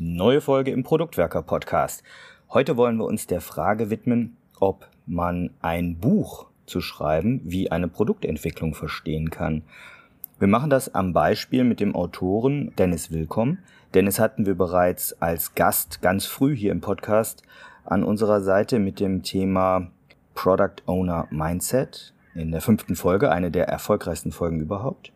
Neue Folge im Produktwerker Podcast. Heute wollen wir uns der Frage widmen, ob man ein Buch zu schreiben wie eine Produktentwicklung verstehen kann. Wir machen das am Beispiel mit dem Autoren Dennis Willkomm. Dennis hatten wir bereits als Gast ganz früh hier im Podcast an unserer Seite mit dem Thema Product Owner Mindset in der fünften Folge, eine der erfolgreichsten Folgen überhaupt.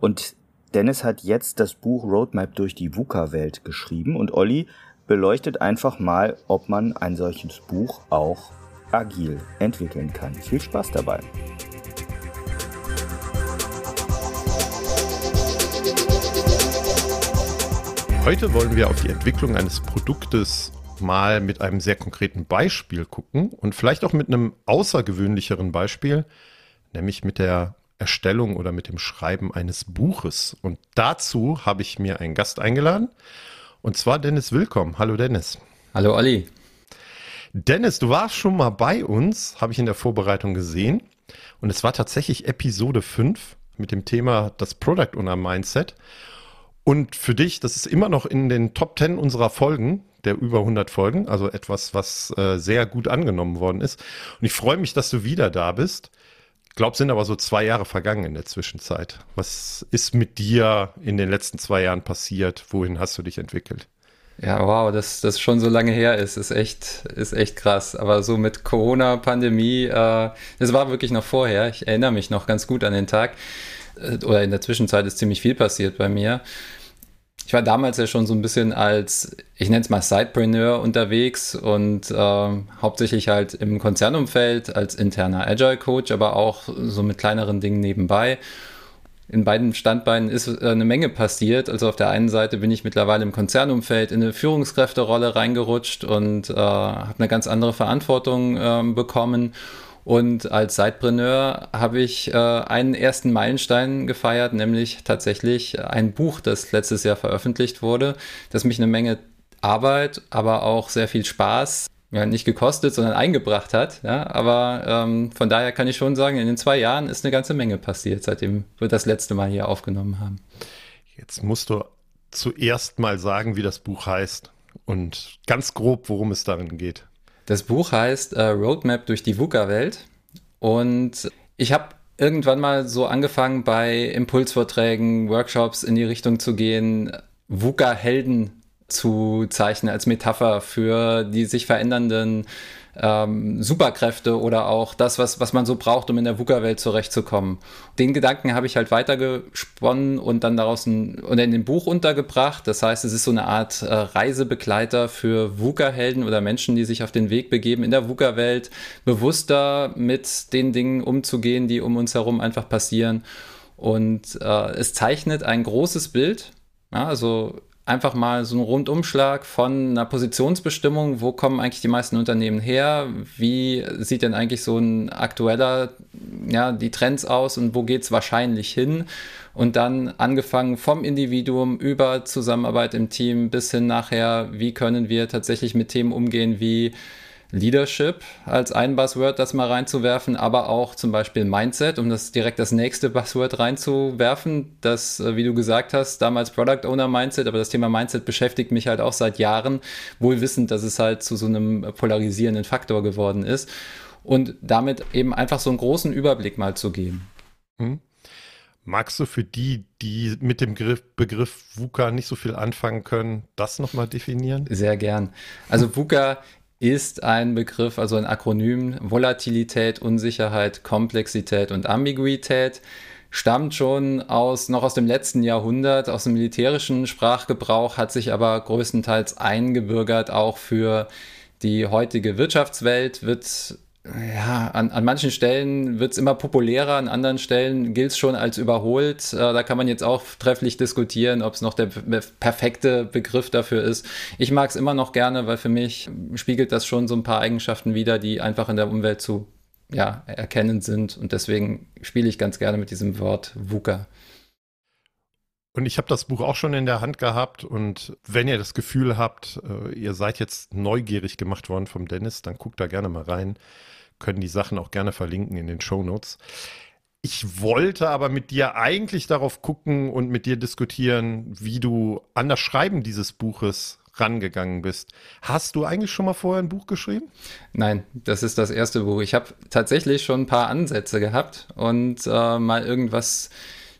Und Dennis hat jetzt das Buch Roadmap durch die VUCA-Welt geschrieben und Olli beleuchtet einfach mal, ob man ein solches Buch auch agil entwickeln kann. Viel Spaß dabei! Heute wollen wir auf die Entwicklung eines Produktes mal mit einem sehr konkreten Beispiel gucken und vielleicht auch mit einem außergewöhnlicheren Beispiel, nämlich mit der Erstellung oder mit dem Schreiben eines Buches. Und dazu habe ich mir einen Gast eingeladen, und zwar Dennis Willkommen. Hallo Dennis. Hallo Olli. Dennis, du warst schon mal bei uns, habe ich in der Vorbereitung gesehen. Und es war tatsächlich Episode 5 mit dem Thema das Product Owner Mindset. Und für dich, das ist immer noch in den Top 10 unserer Folgen, der über 100 Folgen, also etwas, was äh, sehr gut angenommen worden ist. Und ich freue mich, dass du wieder da bist glaube, sind aber so zwei Jahre vergangen in der Zwischenzeit. Was ist mit dir in den letzten zwei Jahren passiert? Wohin hast du dich entwickelt? Ja, wow, dass das schon so lange her ist, ist echt, ist echt krass. Aber so mit Corona-Pandemie, äh, das war wirklich noch vorher. Ich erinnere mich noch ganz gut an den Tag. Äh, oder in der Zwischenzeit ist ziemlich viel passiert bei mir ich war damals ja schon so ein bisschen als, ich nenne es mal Sidepreneur unterwegs und äh, hauptsächlich halt im Konzernumfeld als interner Agile Coach, aber auch so mit kleineren Dingen nebenbei. In beiden Standbeinen ist äh, eine Menge passiert. Also auf der einen Seite bin ich mittlerweile im Konzernumfeld in eine Führungskräfterolle reingerutscht und äh, habe eine ganz andere Verantwortung äh, bekommen und als Sidepreneur habe ich äh, einen ersten Meilenstein gefeiert, nämlich tatsächlich ein Buch, das letztes Jahr veröffentlicht wurde, das mich eine Menge Arbeit, aber auch sehr viel Spaß ja, nicht gekostet, sondern eingebracht hat. Ja, aber ähm, von daher kann ich schon sagen, in den zwei Jahren ist eine ganze Menge passiert, seitdem wir das letzte Mal hier aufgenommen haben. Jetzt musst du zuerst mal sagen, wie das Buch heißt und ganz grob, worum es darin geht. Das Buch heißt äh, Roadmap durch die VUCA-Welt. Und ich habe irgendwann mal so angefangen, bei Impulsvorträgen, Workshops in die Richtung zu gehen, VUCA-Helden zu zeichnen als Metapher für die sich verändernden ähm, Superkräfte oder auch das, was, was man so braucht, um in der VUCA-Welt zurechtzukommen. Den Gedanken habe ich halt weitergesponnen und dann daraus ein, und in dem Buch untergebracht. Das heißt, es ist so eine Art äh, Reisebegleiter für VUCA-Helden oder Menschen, die sich auf den Weg begeben, in der VUCA-Welt bewusster mit den Dingen umzugehen, die um uns herum einfach passieren. Und äh, es zeichnet ein großes Bild. Ja, also einfach mal so einen Rundumschlag von einer Positionsbestimmung, wo kommen eigentlich die meisten Unternehmen her, wie sieht denn eigentlich so ein aktueller, ja, die Trends aus und wo geht es wahrscheinlich hin? Und dann angefangen vom Individuum über Zusammenarbeit im Team bis hin nachher, wie können wir tatsächlich mit Themen umgehen wie Leadership als ein Buzzword, das mal reinzuwerfen, aber auch zum Beispiel Mindset, um das direkt das nächste Buzzword reinzuwerfen. Das, äh, wie du gesagt hast, damals Product Owner Mindset, aber das Thema Mindset beschäftigt mich halt auch seit Jahren, wohl wissend, dass es halt zu so einem polarisierenden Faktor geworden ist. Und damit eben einfach so einen großen Überblick mal zu geben. Hm. Magst du für die, die mit dem Begriff, Begriff VUCA nicht so viel anfangen können, das nochmal definieren? Sehr gern. Also VUCA ist ein Begriff, also ein Akronym, Volatilität, Unsicherheit, Komplexität und Ambiguität, stammt schon aus, noch aus dem letzten Jahrhundert, aus dem militärischen Sprachgebrauch, hat sich aber größtenteils eingebürgert, auch für die heutige Wirtschaftswelt, wird ja, an, an manchen Stellen wird es immer populärer, an anderen Stellen gilt es schon als überholt. Äh, da kann man jetzt auch trefflich diskutieren, ob es noch der perfekte Begriff dafür ist. Ich mag es immer noch gerne, weil für mich spiegelt das schon so ein paar Eigenschaften wider, die einfach in der Umwelt zu ja, erkennen sind. Und deswegen spiele ich ganz gerne mit diesem Wort VUCA. Und ich habe das Buch auch schon in der Hand gehabt und wenn ihr das Gefühl habt, äh, ihr seid jetzt neugierig gemacht worden vom Dennis, dann guckt da gerne mal rein können die Sachen auch gerne verlinken in den Show Notes. Ich wollte aber mit dir eigentlich darauf gucken und mit dir diskutieren, wie du an das Schreiben dieses Buches rangegangen bist. Hast du eigentlich schon mal vorher ein Buch geschrieben? Nein, das ist das erste Buch. Ich habe tatsächlich schon ein paar Ansätze gehabt und äh, mal irgendwas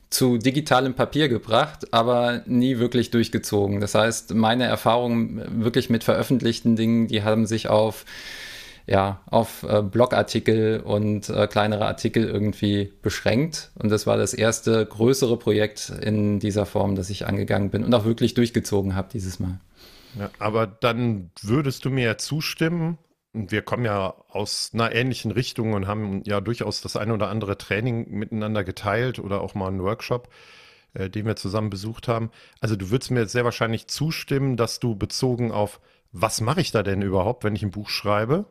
zu digitalem Papier gebracht, aber nie wirklich durchgezogen. Das heißt, meine Erfahrungen wirklich mit veröffentlichten Dingen, die haben sich auf ja, auf äh, Blogartikel und äh, kleinere Artikel irgendwie beschränkt. Und das war das erste größere Projekt in dieser Form, das ich angegangen bin und auch wirklich durchgezogen habe dieses Mal. Ja, aber dann würdest du mir ja zustimmen, wir kommen ja aus einer ähnlichen Richtung und haben ja durchaus das eine oder andere Training miteinander geteilt oder auch mal einen Workshop, äh, den wir zusammen besucht haben. Also du würdest mir sehr wahrscheinlich zustimmen, dass du bezogen auf, was mache ich da denn überhaupt, wenn ich ein Buch schreibe?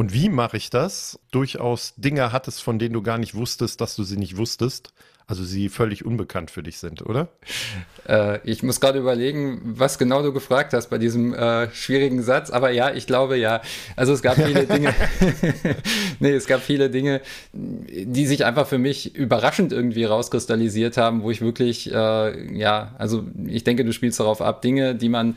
Und wie mache ich das? Durchaus Dinge hattest, von denen du gar nicht wusstest, dass du sie nicht wusstest. Also sie völlig unbekannt für dich sind, oder? Äh, ich muss gerade überlegen, was genau du gefragt hast bei diesem äh, schwierigen Satz. Aber ja, ich glaube ja. Also es gab viele Dinge. nee, es gab viele Dinge, die sich einfach für mich überraschend irgendwie rauskristallisiert haben, wo ich wirklich, äh, ja, also ich denke, du spielst darauf ab, Dinge, die man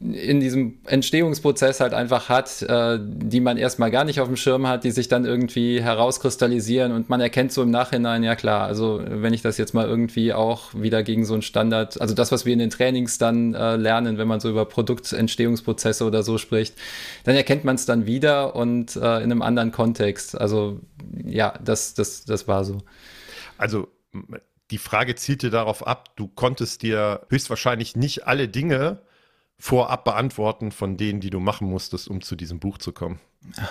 in diesem Entstehungsprozess halt einfach hat, äh, die man erstmal gar nicht auf dem Schirm hat, die sich dann irgendwie herauskristallisieren und man erkennt so im Nachhinein, ja klar, also wenn ich das jetzt mal irgendwie auch wieder gegen so einen Standard, also das, was wir in den Trainings dann äh, lernen, wenn man so über Produktentstehungsprozesse oder so spricht, dann erkennt man es dann wieder und äh, in einem anderen Kontext. Also ja, das, das, das war so. Also die Frage zielte darauf ab, du konntest dir höchstwahrscheinlich nicht alle Dinge vorab beantworten von denen, die du machen musstest, um zu diesem Buch zu kommen.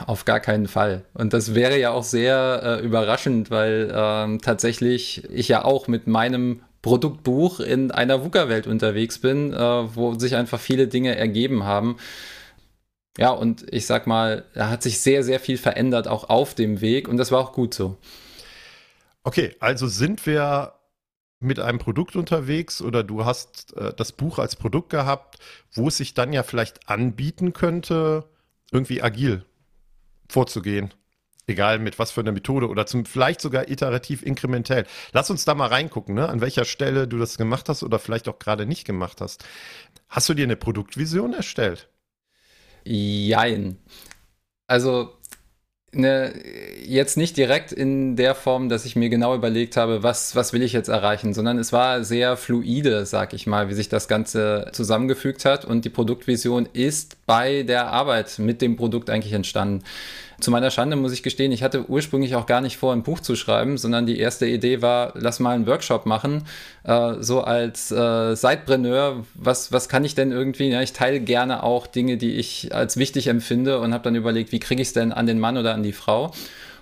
Auf gar keinen Fall. Und das wäre ja auch sehr äh, überraschend, weil ähm, tatsächlich ich ja auch mit meinem Produktbuch in einer VUCA-Welt unterwegs bin, äh, wo sich einfach viele Dinge ergeben haben. Ja, und ich sag mal, da hat sich sehr, sehr viel verändert, auch auf dem Weg. Und das war auch gut so. Okay, also sind wir mit einem Produkt unterwegs oder du hast äh, das Buch als Produkt gehabt, wo es sich dann ja vielleicht anbieten könnte, irgendwie agil vorzugehen. Egal mit was für einer Methode oder zum, vielleicht sogar iterativ inkrementell. Lass uns da mal reingucken, ne? an welcher Stelle du das gemacht hast oder vielleicht auch gerade nicht gemacht hast. Hast du dir eine Produktvision erstellt? Jein. Also Ne, jetzt nicht direkt in der Form, dass ich mir genau überlegt habe, was, was will ich jetzt erreichen, sondern es war sehr fluide, sag ich mal, wie sich das Ganze zusammengefügt hat und die Produktvision ist bei der Arbeit mit dem Produkt eigentlich entstanden. Zu meiner Schande muss ich gestehen, ich hatte ursprünglich auch gar nicht vor, ein Buch zu schreiben, sondern die erste Idee war, lass mal einen Workshop machen, äh, so als äh, Sidepreneur, was, was kann ich denn irgendwie, ja, ich teile gerne auch Dinge, die ich als wichtig empfinde und habe dann überlegt, wie kriege ich es denn an den Mann oder an die Frau?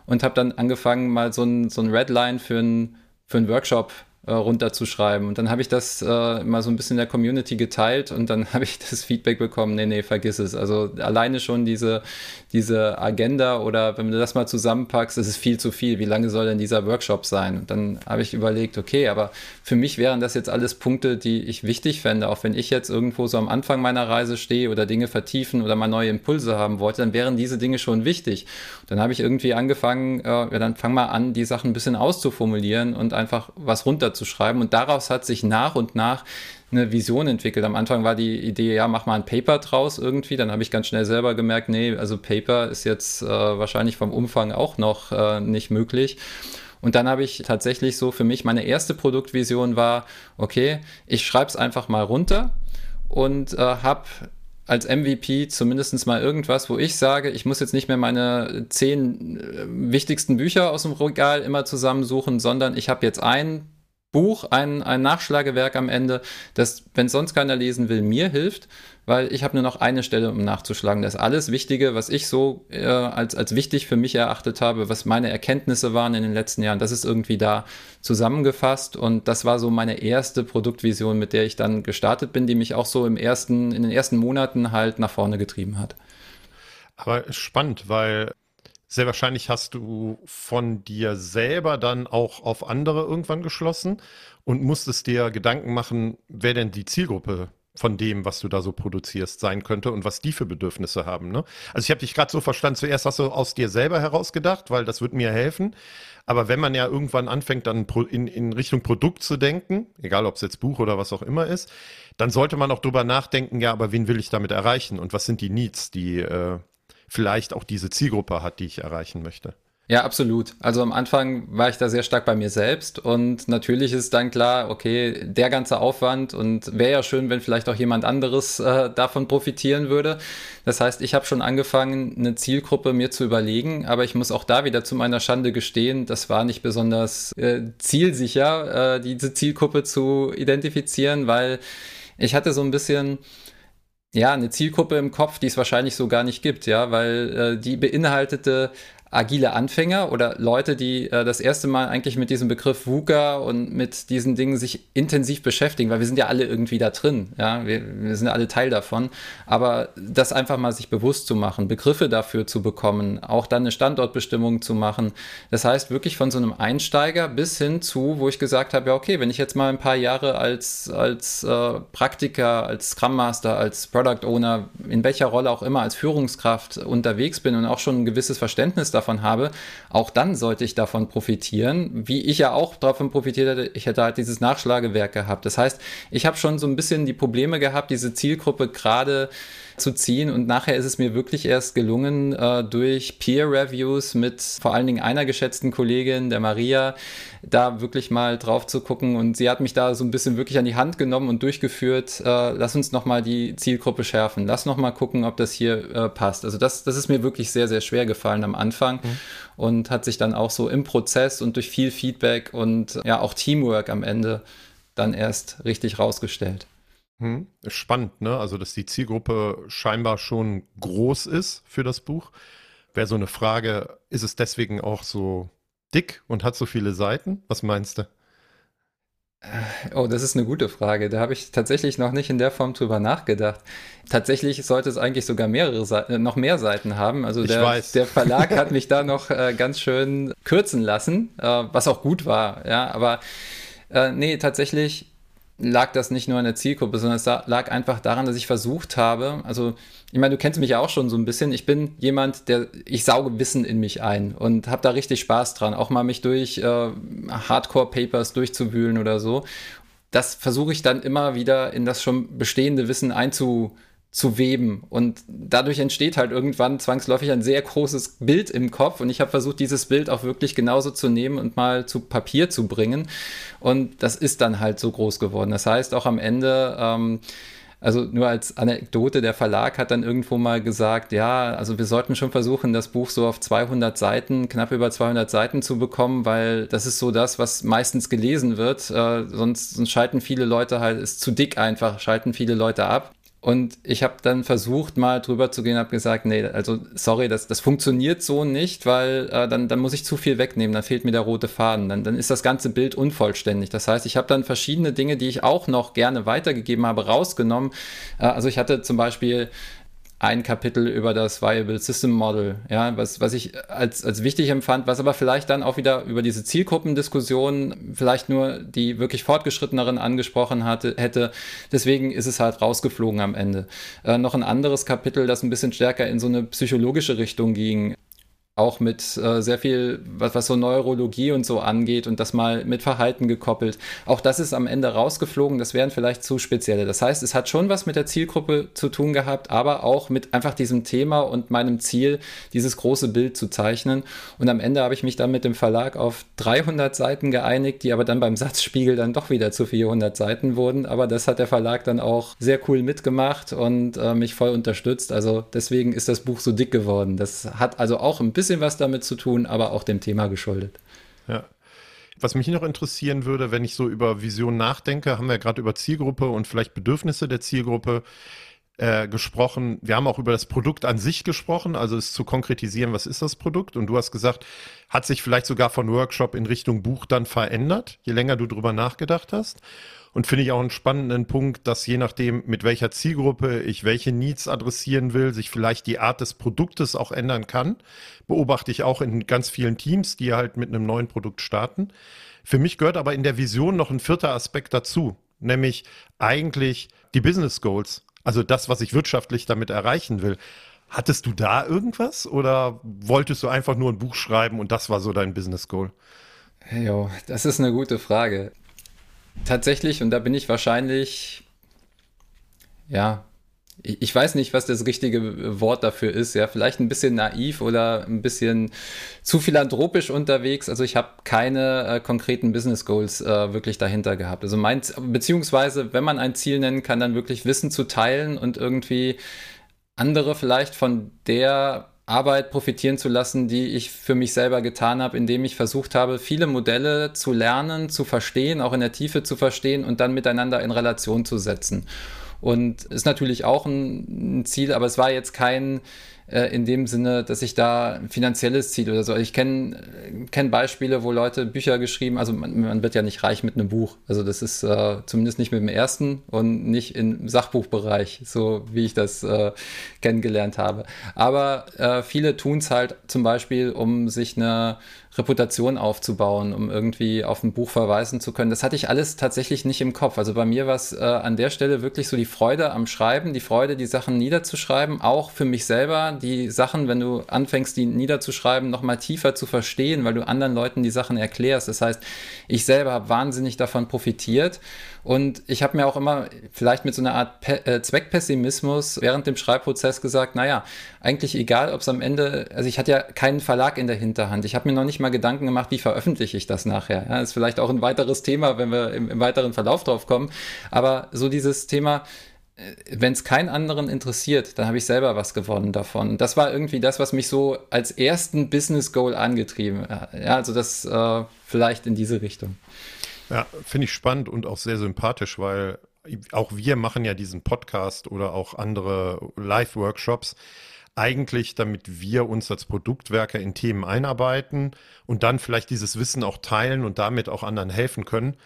Und habe dann angefangen, mal so ein, so ein Redline für einen für einen Workshop äh, runterzuschreiben. Und dann habe ich das äh, mal so ein bisschen in der Community geteilt und dann habe ich das Feedback bekommen, nee, nee, vergiss es. Also alleine schon diese, diese Agenda oder wenn du das mal zusammenpackst, ist es viel zu viel. Wie lange soll denn dieser Workshop sein? Und dann habe ich überlegt, okay, aber für mich wären das jetzt alles Punkte, die ich wichtig fände. Auch wenn ich jetzt irgendwo so am Anfang meiner Reise stehe oder Dinge vertiefen oder mal neue Impulse haben wollte, dann wären diese Dinge schon wichtig. dann habe ich irgendwie angefangen, äh, ja, dann fang mal an, die Sachen ein bisschen auszuformulieren und einfach was runterzuschreiben. Und daraus hat sich nach und nach eine Vision entwickelt. Am Anfang war die Idee, ja, mach mal ein Paper draus irgendwie. Dann habe ich ganz schnell selber gemerkt, nee, also Paper ist jetzt äh, wahrscheinlich vom Umfang auch noch äh, nicht möglich. Und dann habe ich tatsächlich so für mich, meine erste Produktvision war, okay, ich schreibe es einfach mal runter und äh, habe als MVP zumindest mal irgendwas, wo ich sage, ich muss jetzt nicht mehr meine zehn äh, wichtigsten Bücher aus dem Regal immer zusammensuchen, sondern ich habe jetzt ein Buch, ein, ein Nachschlagewerk am Ende, das, wenn sonst keiner lesen will, mir hilft, weil ich habe nur noch eine Stelle, um nachzuschlagen. Das alles Wichtige, was ich so äh, als, als wichtig für mich erachtet habe, was meine Erkenntnisse waren in den letzten Jahren, das ist irgendwie da zusammengefasst und das war so meine erste Produktvision, mit der ich dann gestartet bin, die mich auch so im ersten, in den ersten Monaten halt nach vorne getrieben hat. Aber spannend, weil sehr wahrscheinlich hast du von dir selber dann auch auf andere irgendwann geschlossen und musstest dir Gedanken machen, wer denn die Zielgruppe von dem, was du da so produzierst, sein könnte und was die für Bedürfnisse haben. Ne? Also ich habe dich gerade so verstanden, zuerst hast du aus dir selber herausgedacht, weil das wird mir helfen. Aber wenn man ja irgendwann anfängt, dann in, in Richtung Produkt zu denken, egal ob es jetzt Buch oder was auch immer ist, dann sollte man auch drüber nachdenken, ja, aber wen will ich damit erreichen und was sind die Needs, die äh, vielleicht auch diese Zielgruppe hat, die ich erreichen möchte. Ja, absolut. Also am Anfang war ich da sehr stark bei mir selbst und natürlich ist dann klar, okay, der ganze Aufwand und wäre ja schön, wenn vielleicht auch jemand anderes äh, davon profitieren würde. Das heißt, ich habe schon angefangen, eine Zielgruppe mir zu überlegen, aber ich muss auch da wieder zu meiner Schande gestehen, das war nicht besonders äh, zielsicher, äh, diese Zielgruppe zu identifizieren, weil ich hatte so ein bisschen ja, eine Zielgruppe im Kopf, die es wahrscheinlich so gar nicht gibt, ja, weil äh, die beinhaltete agile Anfänger oder Leute, die äh, das erste Mal eigentlich mit diesem Begriff VUCA und mit diesen Dingen sich intensiv beschäftigen, weil wir sind ja alle irgendwie da drin, ja, wir, wir sind alle Teil davon, aber das einfach mal sich bewusst zu machen, Begriffe dafür zu bekommen, auch dann eine Standortbestimmung zu machen, das heißt wirklich von so einem Einsteiger bis hin zu, wo ich gesagt habe, ja okay, wenn ich jetzt mal ein paar Jahre als, als äh, Praktiker, als Scrum Master, als Product Owner, in welcher Rolle auch immer, als Führungskraft unterwegs bin und auch schon ein gewisses Verständnis davon habe, auch dann sollte ich davon profitieren, wie ich ja auch davon profitiert hätte, ich hätte halt dieses Nachschlagewerk gehabt. Das heißt, ich habe schon so ein bisschen die Probleme gehabt, diese Zielgruppe gerade zu ziehen. Und nachher ist es mir wirklich erst gelungen, äh, durch Peer-Reviews mit vor allen Dingen einer geschätzten Kollegin, der Maria, da wirklich mal drauf zu gucken. Und sie hat mich da so ein bisschen wirklich an die Hand genommen und durchgeführt. Äh, lass uns nochmal die Zielgruppe schärfen. Lass nochmal gucken, ob das hier äh, passt. Also das, das ist mir wirklich sehr, sehr schwer gefallen am Anfang mhm. und hat sich dann auch so im Prozess und durch viel Feedback und ja auch Teamwork am Ende dann erst richtig rausgestellt. Hm, spannend, ne? Also, dass die Zielgruppe scheinbar schon groß ist für das Buch. Wäre so eine Frage, ist es deswegen auch so dick und hat so viele Seiten? Was meinst du? Äh, oh, das ist eine gute Frage. Da habe ich tatsächlich noch nicht in der Form drüber nachgedacht. Tatsächlich sollte es eigentlich sogar mehrere Seiten, äh, noch mehr Seiten haben. Also der, der Verlag hat mich da noch äh, ganz schön kürzen lassen, äh, was auch gut war. Ja, aber äh, nee, tatsächlich lag das nicht nur an der Zielgruppe, sondern es lag einfach daran, dass ich versucht habe, also ich meine, du kennst mich ja auch schon so ein bisschen, ich bin jemand, der, ich sauge Wissen in mich ein und habe da richtig Spaß dran, auch mal mich durch äh, Hardcore-Papers durchzuwühlen oder so. Das versuche ich dann immer wieder in das schon bestehende Wissen einzu zu weben. Und dadurch entsteht halt irgendwann zwangsläufig ein sehr großes Bild im Kopf. Und ich habe versucht, dieses Bild auch wirklich genauso zu nehmen und mal zu Papier zu bringen. Und das ist dann halt so groß geworden. Das heißt, auch am Ende, ähm, also nur als Anekdote, der Verlag hat dann irgendwo mal gesagt, ja, also wir sollten schon versuchen, das Buch so auf 200 Seiten, knapp über 200 Seiten zu bekommen, weil das ist so das, was meistens gelesen wird. Äh, sonst, sonst schalten viele Leute halt, ist zu dick einfach, schalten viele Leute ab. Und ich habe dann versucht, mal drüber zu gehen, habe gesagt, nee, also sorry, das, das funktioniert so nicht, weil äh, dann, dann muss ich zu viel wegnehmen, dann fehlt mir der rote Faden, dann, dann ist das ganze Bild unvollständig. Das heißt, ich habe dann verschiedene Dinge, die ich auch noch gerne weitergegeben habe, rausgenommen. Äh, also ich hatte zum Beispiel ein Kapitel über das Viable System Model, ja, was, was ich als, als wichtig empfand, was aber vielleicht dann auch wieder über diese Zielgruppendiskussion vielleicht nur die wirklich Fortgeschritteneren angesprochen hatte, hätte. Deswegen ist es halt rausgeflogen am Ende. Äh, noch ein anderes Kapitel, das ein bisschen stärker in so eine psychologische Richtung ging auch mit äh, sehr viel, was, was so Neurologie und so angeht und das mal mit Verhalten gekoppelt. Auch das ist am Ende rausgeflogen, das wären vielleicht zu spezielle. Das heißt, es hat schon was mit der Zielgruppe zu tun gehabt, aber auch mit einfach diesem Thema und meinem Ziel, dieses große Bild zu zeichnen. Und am Ende habe ich mich dann mit dem Verlag auf 300 Seiten geeinigt, die aber dann beim Satzspiegel dann doch wieder zu 400 Seiten wurden. Aber das hat der Verlag dann auch sehr cool mitgemacht und äh, mich voll unterstützt. Also deswegen ist das Buch so dick geworden. Das hat also auch ein bisschen bisschen was damit zu tun, aber auch dem Thema geschuldet. Ja. Was mich noch interessieren würde, wenn ich so über Vision nachdenke, haben wir gerade über Zielgruppe und vielleicht Bedürfnisse der Zielgruppe äh, gesprochen. Wir haben auch über das Produkt an sich gesprochen, also es zu konkretisieren, was ist das Produkt? Und du hast gesagt, hat sich vielleicht sogar von Workshop in Richtung Buch dann verändert, je länger du drüber nachgedacht hast. Und finde ich auch einen spannenden Punkt, dass je nachdem, mit welcher Zielgruppe ich welche Needs adressieren will, sich vielleicht die Art des Produktes auch ändern kann. Beobachte ich auch in ganz vielen Teams, die halt mit einem neuen Produkt starten. Für mich gehört aber in der Vision noch ein vierter Aspekt dazu. nämlich eigentlich die Business Goals, also das, was ich wirtschaftlich damit erreichen will. Hattest du da irgendwas oder wolltest du einfach nur ein Buch schreiben und das war so dein Business Goal? Jo, das ist eine gute Frage. Tatsächlich, und da bin ich wahrscheinlich, ja, ich weiß nicht, was das richtige Wort dafür ist. Ja, vielleicht ein bisschen naiv oder ein bisschen zu philanthropisch unterwegs. Also ich habe keine äh, konkreten Business Goals äh, wirklich dahinter gehabt. Also mein, beziehungsweise, wenn man ein Ziel nennen kann, dann wirklich Wissen zu teilen und irgendwie andere vielleicht von der Arbeit profitieren zu lassen, die ich für mich selber getan habe, indem ich versucht habe, viele Modelle zu lernen, zu verstehen, auch in der Tiefe zu verstehen und dann miteinander in Relation zu setzen. Und ist natürlich auch ein, Ziel, aber es war jetzt kein, äh, in dem Sinne, dass ich da ein finanzielles Ziel oder so. Ich kenne kenn Beispiele, wo Leute Bücher geschrieben, also man, man, wird ja nicht reich mit einem Buch. Also das ist äh, zumindest nicht mit dem ersten und nicht im Sachbuchbereich, so wie ich das äh, kennengelernt habe. Aber äh, viele tun es halt zum Beispiel, um sich eine Reputation aufzubauen, um irgendwie auf ein Buch verweisen zu können. Das hatte ich alles tatsächlich nicht im Kopf. Also bei mir war es äh, an der Stelle wirklich so die Freude am Schreiben, die Freude, die Sachen niederzuschreiben, auch für mich selber, die Sachen, wenn du anfängst, die niederzuschreiben, nochmal tiefer zu verstehen, weil du anderen Leuten die Sachen erklärst. Das heißt, ich selber habe wahnsinnig davon profitiert und ich habe mir auch immer vielleicht mit so einer Art Pe äh, Zweckpessimismus während dem Schreibprozess gesagt, naja, eigentlich egal, ob es am Ende, also ich hatte ja keinen Verlag in der Hinterhand. Ich habe mir noch nicht mal Gedanken gemacht, wie veröffentliche ich das nachher. Ja, ist vielleicht auch ein weiteres Thema, wenn wir im, im weiteren Verlauf drauf kommen. Aber so dieses Thema, wenn es keinen anderen interessiert, dann habe ich selber was gewonnen davon. Das war irgendwie das, was mich so als ersten Business Goal angetrieben hat. Ja, also das äh, vielleicht in diese Richtung. Ja, finde ich spannend und auch sehr sympathisch, weil auch wir machen ja diesen Podcast oder auch andere Live-Workshops eigentlich, damit wir uns als Produktwerker in Themen einarbeiten und dann vielleicht dieses Wissen auch teilen und damit auch anderen helfen können.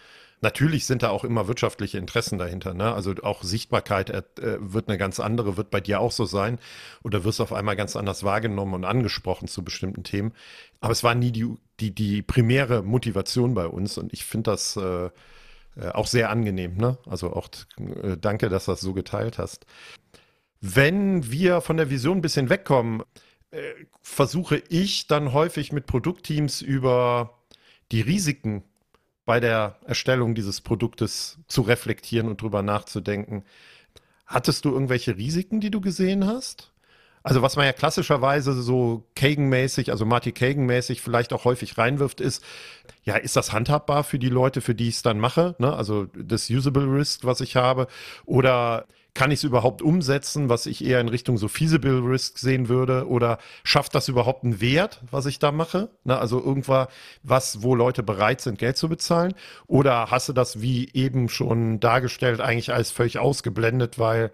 Natürlich sind da auch immer wirtschaftliche Interessen dahinter. Ne? Also auch Sichtbarkeit äh, wird eine ganz andere, wird bei dir auch so sein. Oder wirst auf einmal ganz anders wahrgenommen und angesprochen zu bestimmten Themen. Aber es war nie die, die, die primäre Motivation bei uns. Und ich finde das äh, äh, auch sehr angenehm. Ne? Also auch äh, danke, dass du das so geteilt hast. Wenn wir von der Vision ein bisschen wegkommen, äh, versuche ich dann häufig mit Produktteams über die Risiken bei der Erstellung dieses Produktes zu reflektieren und drüber nachzudenken. Hattest du irgendwelche Risiken, die du gesehen hast? Also was man ja klassischerweise so Kagan-mäßig, also Marty Kagan-mäßig vielleicht auch häufig reinwirft, ist, ja, ist das handhabbar für die Leute, für die ich es dann mache? Ne? Also das Usable Risk, was ich habe. Oder kann ich es überhaupt umsetzen, was ich eher in Richtung so feasible Risk sehen würde? Oder schafft das überhaupt einen Wert, was ich da mache? Na, also irgendwas, was, wo Leute bereit sind, Geld zu bezahlen? Oder hast du das wie eben schon dargestellt eigentlich als völlig ausgeblendet, weil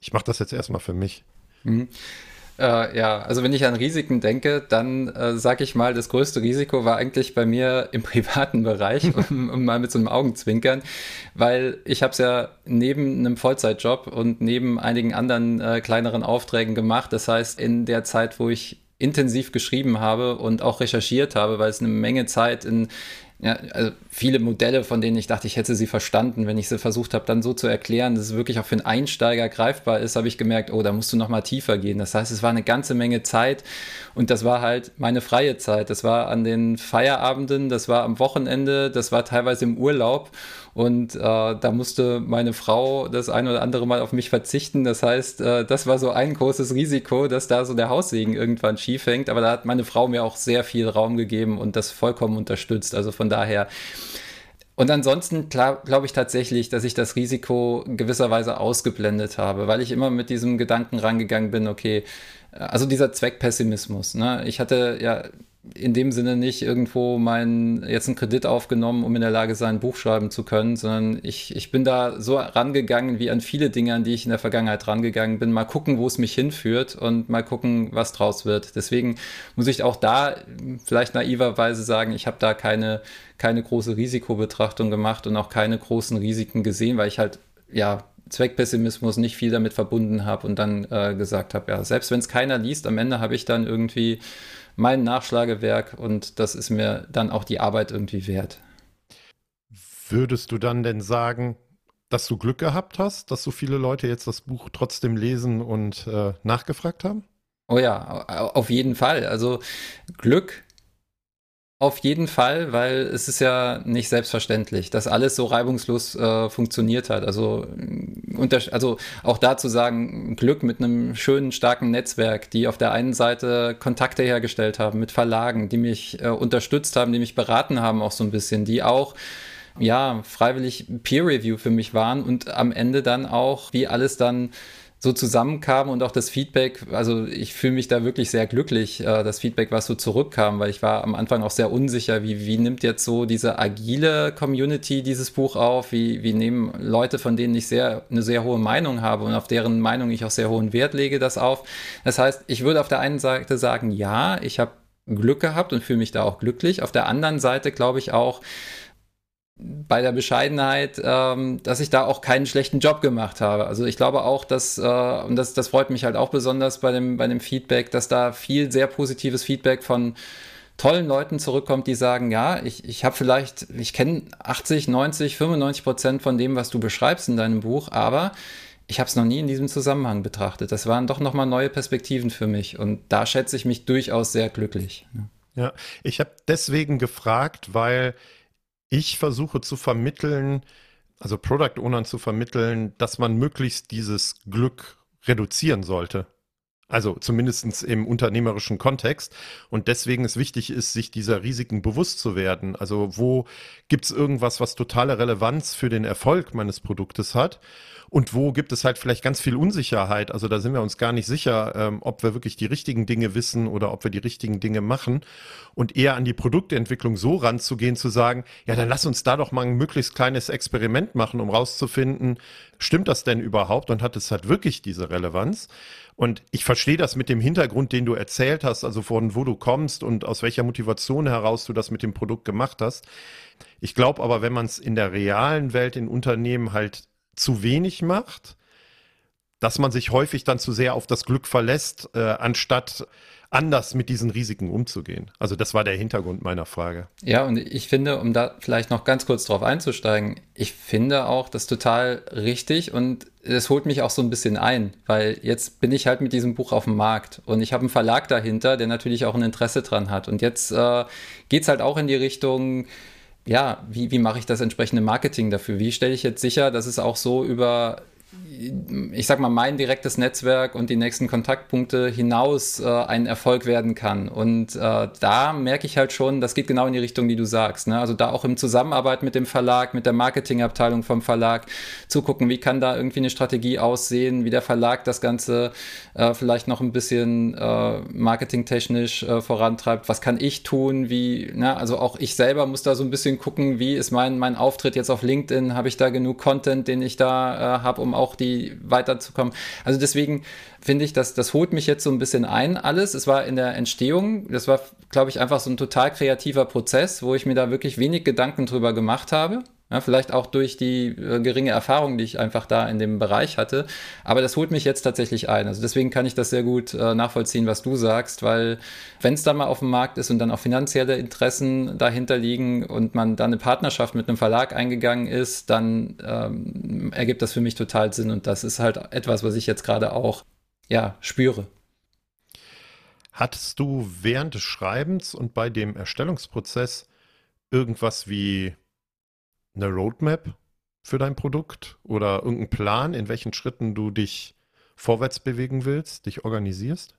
ich mache das jetzt erstmal für mich? Mhm. Äh, ja, also wenn ich an Risiken denke, dann äh, sage ich mal, das größte Risiko war eigentlich bei mir im privaten Bereich, um, um mal mit so einem Augenzwinkern, weil ich habe es ja neben einem Vollzeitjob und neben einigen anderen äh, kleineren Aufträgen gemacht. Das heißt, in der Zeit, wo ich intensiv geschrieben habe und auch recherchiert habe, weil es eine Menge Zeit in ja, also viele Modelle, von denen ich dachte, ich hätte sie verstanden, wenn ich sie versucht habe, dann so zu erklären, dass es wirklich auch für einen Einsteiger greifbar ist, habe ich gemerkt, oh, da musst du noch mal tiefer gehen. Das heißt, es war eine ganze Menge Zeit und das war halt meine freie Zeit. Das war an den Feierabenden, das war am Wochenende, das war teilweise im Urlaub und äh, da musste meine Frau das ein oder andere Mal auf mich verzichten. Das heißt, äh, das war so ein großes Risiko, dass da so der Haussegen irgendwann schief hängt. Aber da hat meine Frau mir auch sehr viel Raum gegeben und das vollkommen unterstützt. Also von daher. Und ansonsten glaube ich tatsächlich, dass ich das Risiko gewisserweise ausgeblendet habe, weil ich immer mit diesem Gedanken rangegangen bin, okay, also dieser Zweckpessimismus. Ne? Ich hatte ja in dem Sinne nicht irgendwo meinen jetzt einen Kredit aufgenommen, um in der Lage sein, ein Buch schreiben zu können, sondern ich, ich bin da so rangegangen wie an viele Dinge, an die ich in der Vergangenheit rangegangen bin. Mal gucken, wo es mich hinführt und mal gucken, was draus wird. Deswegen muss ich auch da vielleicht naiverweise sagen, ich habe da keine, keine große Risikobetrachtung gemacht und auch keine großen Risiken gesehen, weil ich halt, ja, Zweckpessimismus nicht viel damit verbunden habe und dann äh, gesagt habe, ja, selbst wenn es keiner liest, am Ende habe ich dann irgendwie mein Nachschlagewerk und das ist mir dann auch die Arbeit irgendwie wert. Würdest du dann denn sagen, dass du Glück gehabt hast, dass so viele Leute jetzt das Buch trotzdem lesen und äh, nachgefragt haben? Oh ja, auf jeden Fall. Also Glück auf jeden Fall, weil es ist ja nicht selbstverständlich, dass alles so reibungslos äh, funktioniert hat. Also, unter, also auch da zu sagen, Glück mit einem schönen, starken Netzwerk, die auf der einen Seite Kontakte hergestellt haben mit Verlagen, die mich äh, unterstützt haben, die mich beraten haben auch so ein bisschen, die auch ja, freiwillig Peer Review für mich waren und am Ende dann auch, wie alles dann so zusammenkam und auch das Feedback, also ich fühle mich da wirklich sehr glücklich, äh, das Feedback, was so zurückkam, weil ich war am Anfang auch sehr unsicher, wie, wie nimmt jetzt so diese agile Community dieses Buch auf, wie, wie nehmen Leute, von denen ich sehr, eine sehr hohe Meinung habe und auf deren Meinung ich auch sehr hohen Wert lege, das auf. Das heißt, ich würde auf der einen Seite sagen, ja, ich habe Glück gehabt und fühle mich da auch glücklich. Auf der anderen Seite glaube ich auch, bei der Bescheidenheit, ähm, dass ich da auch keinen schlechten Job gemacht habe. Also ich glaube auch, dass, äh, und das, das freut mich halt auch besonders bei dem, bei dem Feedback, dass da viel sehr positives Feedback von tollen Leuten zurückkommt, die sagen, ja, ich, ich habe vielleicht, ich kenne 80, 90, 95 Prozent von dem, was du beschreibst in deinem Buch, aber ich habe es noch nie in diesem Zusammenhang betrachtet. Das waren doch nochmal neue Perspektiven für mich und da schätze ich mich durchaus sehr glücklich. Ja, ich habe deswegen gefragt, weil ich versuche zu vermitteln, also Product Ownern zu vermitteln, dass man möglichst dieses Glück reduzieren sollte. Also zumindest im unternehmerischen Kontext. Und deswegen es wichtig ist, sich dieser Risiken bewusst zu werden. Also wo gibt es irgendwas, was totale Relevanz für den Erfolg meines Produktes hat? Und wo gibt es halt vielleicht ganz viel Unsicherheit? Also da sind wir uns gar nicht sicher, ähm, ob wir wirklich die richtigen Dinge wissen oder ob wir die richtigen Dinge machen. Und eher an die Produktentwicklung so ranzugehen, zu sagen, ja, dann lass uns da doch mal ein möglichst kleines Experiment machen, um rauszufinden, stimmt das denn überhaupt und hat es halt wirklich diese Relevanz? Und ich verstehe das mit dem Hintergrund, den du erzählt hast, also von wo du kommst und aus welcher Motivation heraus du das mit dem Produkt gemacht hast. Ich glaube aber, wenn man es in der realen Welt in Unternehmen halt zu wenig macht, dass man sich häufig dann zu sehr auf das Glück verlässt, äh, anstatt anders mit diesen Risiken umzugehen. Also das war der Hintergrund meiner Frage. Ja, und ich finde, um da vielleicht noch ganz kurz drauf einzusteigen, ich finde auch das total richtig und es holt mich auch so ein bisschen ein, weil jetzt bin ich halt mit diesem Buch auf dem Markt und ich habe einen Verlag dahinter, der natürlich auch ein Interesse dran hat. Und jetzt äh, geht es halt auch in die Richtung, ja, wie, wie mache ich das entsprechende Marketing dafür? Wie stelle ich jetzt sicher, dass es auch so über ich sag mal, mein direktes Netzwerk und die nächsten Kontaktpunkte hinaus äh, ein Erfolg werden kann. Und äh, da merke ich halt schon, das geht genau in die Richtung, die du sagst. Ne? Also da auch im Zusammenarbeit mit dem Verlag, mit der Marketingabteilung vom Verlag zu gucken, wie kann da irgendwie eine Strategie aussehen, wie der Verlag das Ganze äh, vielleicht noch ein bisschen äh, marketingtechnisch äh, vorantreibt. Was kann ich tun? Wie, ne? also auch ich selber muss da so ein bisschen gucken, wie ist mein, mein Auftritt jetzt auf LinkedIn? Habe ich da genug Content, den ich da äh, habe, um auch die weiterzukommen. Also deswegen finde ich, dass das holt mich jetzt so ein bisschen ein alles. Es war in der Entstehung, das war, glaube ich, einfach so ein total kreativer Prozess, wo ich mir da wirklich wenig Gedanken drüber gemacht habe. Ja, vielleicht auch durch die äh, geringe Erfahrung, die ich einfach da in dem Bereich hatte. Aber das holt mich jetzt tatsächlich ein. Also deswegen kann ich das sehr gut äh, nachvollziehen, was du sagst, weil wenn es dann mal auf dem Markt ist und dann auch finanzielle Interessen dahinter liegen und man dann eine Partnerschaft mit einem Verlag eingegangen ist, dann ähm, ergibt das für mich total Sinn. Und das ist halt etwas, was ich jetzt gerade auch ja, spüre. Hattest du während des Schreibens und bei dem Erstellungsprozess irgendwas wie eine Roadmap für dein Produkt oder irgendeinen Plan, in welchen Schritten du dich vorwärts bewegen willst, dich organisierst?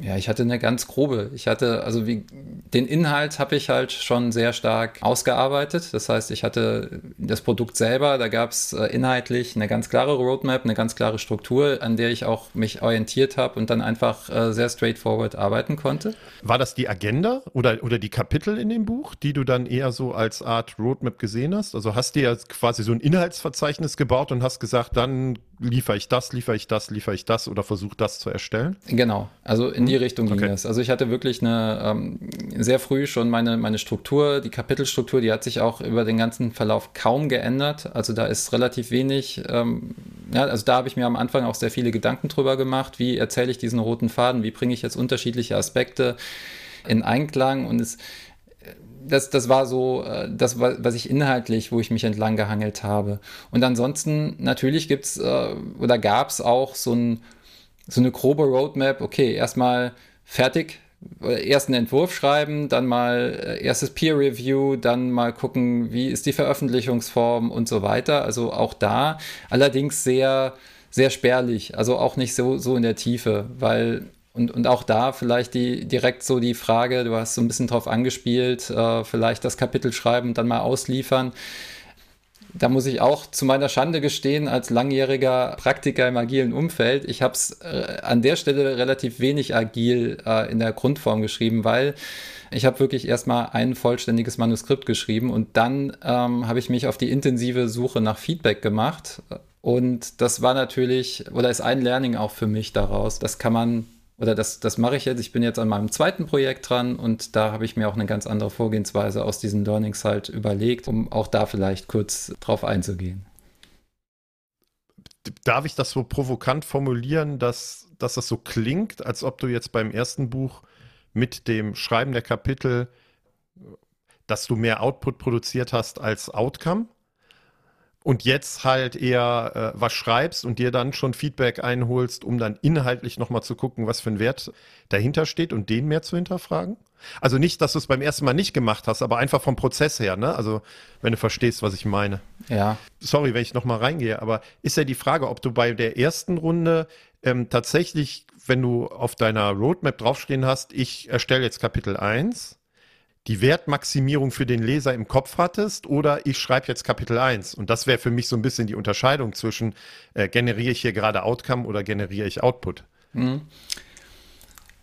Ja, ich hatte eine ganz grobe. Ich hatte, also wie, den Inhalt habe ich halt schon sehr stark ausgearbeitet. Das heißt, ich hatte das Produkt selber, da gab es äh, inhaltlich eine ganz klare Roadmap, eine ganz klare Struktur, an der ich auch mich orientiert habe und dann einfach äh, sehr straightforward arbeiten konnte. War das die Agenda oder, oder die Kapitel in dem Buch, die du dann eher so als Art Roadmap gesehen hast? Also hast du ja quasi so ein Inhaltsverzeichnis gebaut und hast gesagt, dann liefere ich das, liefere ich das, liefere ich das oder versuche das zu erstellen? Genau, also in die hm, Richtung ging okay. es. Also ich hatte wirklich eine ähm, sehr früh schon meine, meine Struktur, die Kapitelstruktur, die hat sich auch über den ganzen Verlauf kaum geändert. Also da ist relativ wenig, ähm, ja, also da habe ich mir am Anfang auch sehr viele Gedanken drüber gemacht, wie erzähle ich diesen roten Faden, wie bringe ich jetzt unterschiedliche Aspekte in Einklang und es das, das war so äh, das, was ich inhaltlich, wo ich mich entlang gehangelt habe. Und ansonsten, natürlich gibt's äh, oder gab es auch so, ein, so eine grobe Roadmap, okay, erstmal fertig, ersten Entwurf schreiben, dann mal äh, erstes Peer Review, dann mal gucken, wie ist die Veröffentlichungsform und so weiter. Also auch da allerdings sehr, sehr spärlich, also auch nicht so, so in der Tiefe, weil und, und auch da vielleicht die, direkt so die Frage, du hast so ein bisschen drauf angespielt, äh, vielleicht das Kapitel schreiben und dann mal ausliefern. Da muss ich auch zu meiner Schande gestehen, als langjähriger Praktiker im agilen Umfeld, ich habe es äh, an der Stelle relativ wenig agil äh, in der Grundform geschrieben, weil ich habe wirklich erstmal ein vollständiges Manuskript geschrieben und dann ähm, habe ich mich auf die intensive Suche nach Feedback gemacht. Und das war natürlich, oder ist ein Learning auch für mich daraus. Das kann man oder das, das mache ich jetzt. Ich bin jetzt an meinem zweiten Projekt dran und da habe ich mir auch eine ganz andere Vorgehensweise aus diesen Learnings halt überlegt, um auch da vielleicht kurz drauf einzugehen. Darf ich das so provokant formulieren, dass, dass das so klingt, als ob du jetzt beim ersten Buch mit dem Schreiben der Kapitel, dass du mehr Output produziert hast als Outcome? Und jetzt halt eher äh, was schreibst und dir dann schon Feedback einholst, um dann inhaltlich nochmal zu gucken, was für ein Wert dahinter steht und den mehr zu hinterfragen? Also nicht, dass du es beim ersten Mal nicht gemacht hast, aber einfach vom Prozess her, ne? Also wenn du verstehst, was ich meine. Ja. Sorry, wenn ich nochmal reingehe, aber ist ja die Frage, ob du bei der ersten Runde ähm, tatsächlich, wenn du auf deiner Roadmap draufstehen hast, ich erstelle jetzt Kapitel 1 die Wertmaximierung für den Leser im Kopf hattest oder ich schreibe jetzt Kapitel 1. Und das wäre für mich so ein bisschen die Unterscheidung zwischen äh, generiere ich hier gerade Outcome oder generiere ich Output. Mhm.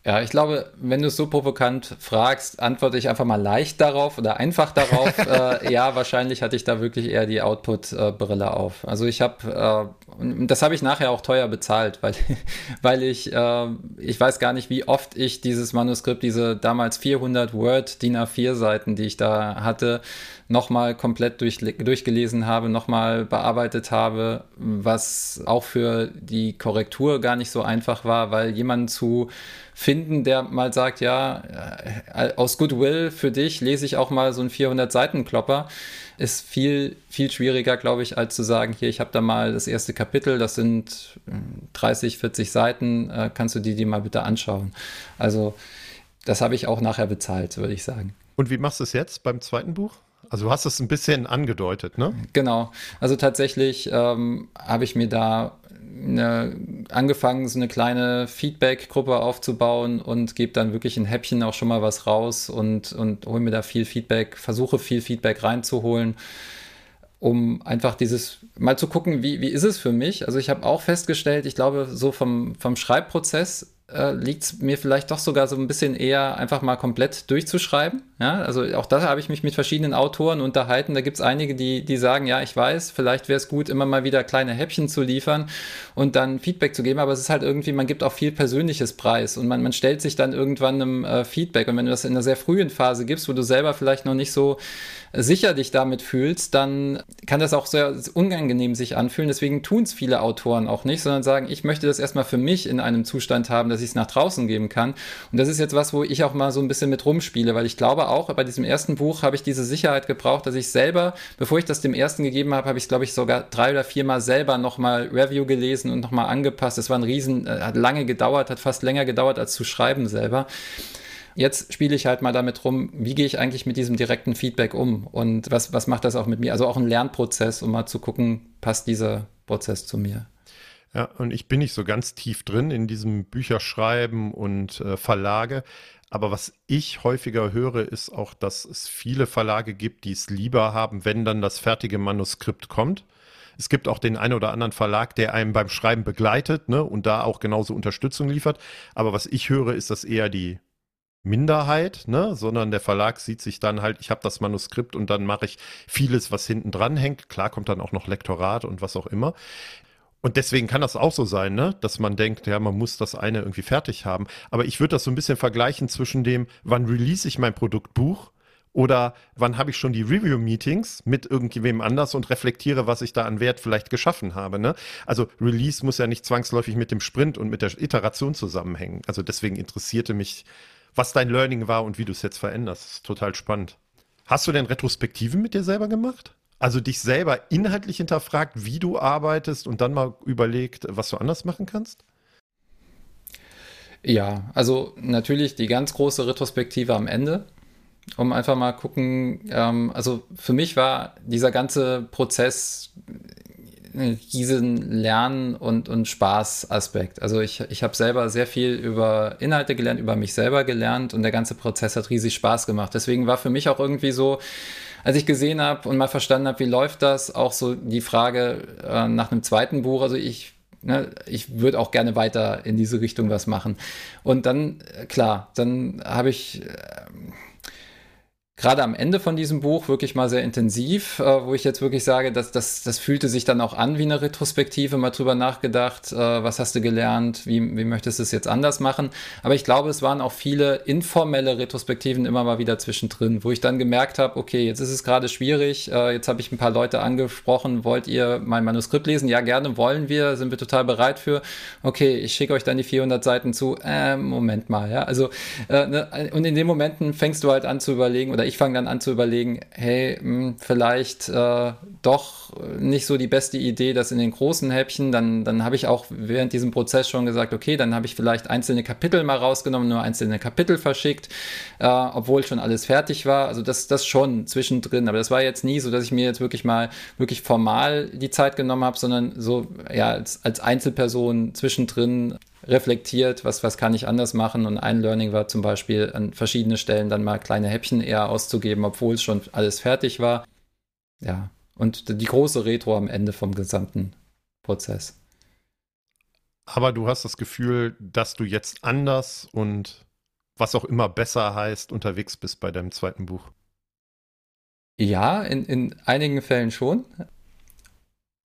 Ja, ich glaube, wenn du es so provokant fragst, antworte ich einfach mal leicht darauf oder einfach darauf. äh, ja, wahrscheinlich hatte ich da wirklich eher die Output-Brille auf. Also ich habe, äh, das habe ich nachher auch teuer bezahlt, weil, weil ich, äh, ich weiß gar nicht, wie oft ich dieses Manuskript, diese damals 400 Word DIN A4 Seiten, die ich da hatte, nochmal komplett durch, durchgelesen habe, nochmal bearbeitet habe, was auch für die Korrektur gar nicht so einfach war, weil jemand zu finden, der mal sagt, ja, äh, aus Goodwill für dich lese ich auch mal so einen 400-Seiten-Klopper, ist viel, viel schwieriger, glaube ich, als zu sagen, hier, ich habe da mal das erste Kapitel, das sind 30, hm, 40 Seiten, äh, kannst du die, die mal bitte anschauen. Also das habe ich auch nachher bezahlt, würde ich sagen. Und wie machst du es jetzt beim zweiten Buch? Also du hast es ein bisschen angedeutet, ne? Genau. Also tatsächlich ähm, habe ich mir da eine, angefangen, so eine kleine Feedback-Gruppe aufzubauen und gebe dann wirklich in Häppchen auch schon mal was raus und, und hole mir da viel Feedback, versuche viel Feedback reinzuholen, um einfach dieses mal zu gucken, wie, wie ist es für mich. Also ich habe auch festgestellt, ich glaube, so vom, vom Schreibprozess äh, liegt es mir vielleicht doch sogar so ein bisschen eher, einfach mal komplett durchzuschreiben. Ja, also auch da habe ich mich mit verschiedenen Autoren unterhalten. Da gibt es einige, die, die sagen, ja, ich weiß, vielleicht wäre es gut, immer mal wieder kleine Häppchen zu liefern und dann Feedback zu geben, aber es ist halt irgendwie, man gibt auch viel persönliches Preis und man, man stellt sich dann irgendwann einem äh, Feedback. Und wenn du das in einer sehr frühen Phase gibst, wo du selber vielleicht noch nicht so sicher dich damit fühlst, dann kann das auch sehr unangenehm sich anfühlen. Deswegen tun es viele Autoren auch nicht, sondern sagen, ich möchte das erstmal für mich in einem Zustand haben, dass ich es nach draußen geben kann. Und das ist jetzt was, wo ich auch mal so ein bisschen mit rumspiele, weil ich glaube auch, bei diesem ersten Buch habe ich diese Sicherheit gebraucht, dass ich selber, bevor ich das dem ersten gegeben habe, habe ich glaube ich, sogar drei oder viermal selber nochmal Review gelesen und nochmal angepasst. Es war ein Riesen, äh, hat lange gedauert, hat fast länger gedauert als zu schreiben selber. Jetzt spiele ich halt mal damit rum, wie gehe ich eigentlich mit diesem direkten Feedback um und was, was macht das auch mit mir? Also auch ein Lernprozess, um mal zu gucken, passt dieser Prozess zu mir. Ja, und ich bin nicht so ganz tief drin in diesem Bücherschreiben und äh, Verlage. Aber was ich häufiger höre, ist auch, dass es viele Verlage gibt, die es lieber haben, wenn dann das fertige Manuskript kommt. Es gibt auch den einen oder anderen Verlag, der einem beim Schreiben begleitet ne, und da auch genauso Unterstützung liefert. Aber was ich höre, ist das eher die Minderheit, ne, sondern der Verlag sieht sich dann halt, ich habe das Manuskript und dann mache ich vieles, was hinten dran hängt. Klar kommt dann auch noch Lektorat und was auch immer. Und deswegen kann das auch so sein, ne, dass man denkt, ja, man muss das eine irgendwie fertig haben. Aber ich würde das so ein bisschen vergleichen zwischen dem, wann release ich mein Produktbuch oder wann habe ich schon die Review-Meetings mit irgendwem anders und reflektiere, was ich da an Wert vielleicht geschaffen habe. Ne? Also Release muss ja nicht zwangsläufig mit dem Sprint und mit der Iteration zusammenhängen. Also deswegen interessierte mich was dein Learning war und wie du es jetzt veränderst. Das ist total spannend. Hast du denn Retrospektiven mit dir selber gemacht? Also dich selber inhaltlich hinterfragt, wie du arbeitest und dann mal überlegt, was du anders machen kannst? Ja, also natürlich die ganz große Retrospektive am Ende, um einfach mal gucken, ähm, also für mich war dieser ganze Prozess diesen Lern- und, und Spaß-Aspekt. Also ich, ich habe selber sehr viel über Inhalte gelernt, über mich selber gelernt und der ganze Prozess hat riesig Spaß gemacht. Deswegen war für mich auch irgendwie so, als ich gesehen habe und mal verstanden habe, wie läuft das, auch so die Frage äh, nach einem zweiten Buch. Also ich Ne, ich würde auch gerne weiter in diese Richtung was machen. Und dann, äh, klar, dann habe ich äh, gerade am Ende von diesem Buch wirklich mal sehr intensiv, äh, wo ich jetzt wirklich sage, dass das, das fühlte sich dann auch an wie eine Retrospektive, mal drüber nachgedacht, äh, was hast du gelernt, wie, wie möchtest du es jetzt anders machen. Aber ich glaube, es waren auch viele informelle Retrospektiven immer mal wieder zwischendrin, wo ich dann gemerkt habe, okay, jetzt ist es gerade schwierig, äh, jetzt habe ich ein paar Leute angesprochen, wollt ihr mein Manuskript lesen? Ja, gerne wollen wir, sind wir total bereit für. Okay, ich schicke euch dann die 400 Seiten zu. Äh, Moment mal, ja, also äh, ne, und in den Momenten fängst du halt an zu überlegen oder ich fange dann an zu überlegen, hey, mh, hm, vielleicht äh, doch nicht so die beste Idee, das in den großen Häppchen, dann, dann habe ich auch während diesem Prozess schon gesagt, okay, dann habe ich vielleicht einzelne Kapitel mal rausgenommen, nur einzelne Kapitel verschickt, äh, obwohl schon alles fertig war. Also das, das schon zwischendrin, aber das war jetzt nie so, dass ich mir jetzt wirklich mal wirklich formal die Zeit genommen habe, sondern so ja als, als Einzelperson zwischendrin reflektiert, was, was kann ich anders machen. Und ein Learning war zum Beispiel an verschiedenen Stellen dann mal kleine Häppchen eher auszugeben, obwohl es schon alles fertig war. Ja, und die große Retro am Ende vom gesamten Prozess. Aber du hast das Gefühl, dass du jetzt anders und was auch immer besser heißt, unterwegs bist bei deinem zweiten Buch. Ja, in, in einigen Fällen schon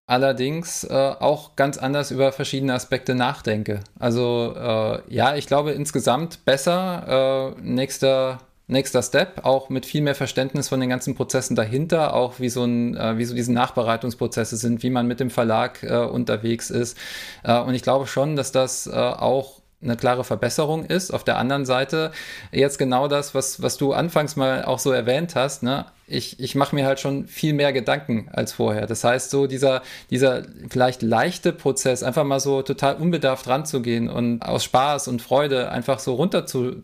allerdings äh, auch ganz anders über verschiedene Aspekte nachdenke. Also äh, ja, ich glaube insgesamt besser. Äh, nächster, nächster Step, auch mit viel mehr Verständnis von den ganzen Prozessen dahinter, auch wie so, ein, äh, wie so diese Nachbereitungsprozesse sind, wie man mit dem Verlag äh, unterwegs ist. Äh, und ich glaube schon, dass das auch eine klare Verbesserung ist. Auf der anderen Seite jetzt genau das, was, was du anfangs mal auch so erwähnt hast, ne? Ich, ich mache mir halt schon viel mehr Gedanken als vorher. Das heißt, so dieser, dieser vielleicht leichte Prozess, einfach mal so total unbedarft ranzugehen und aus Spaß und Freude einfach so runter zu,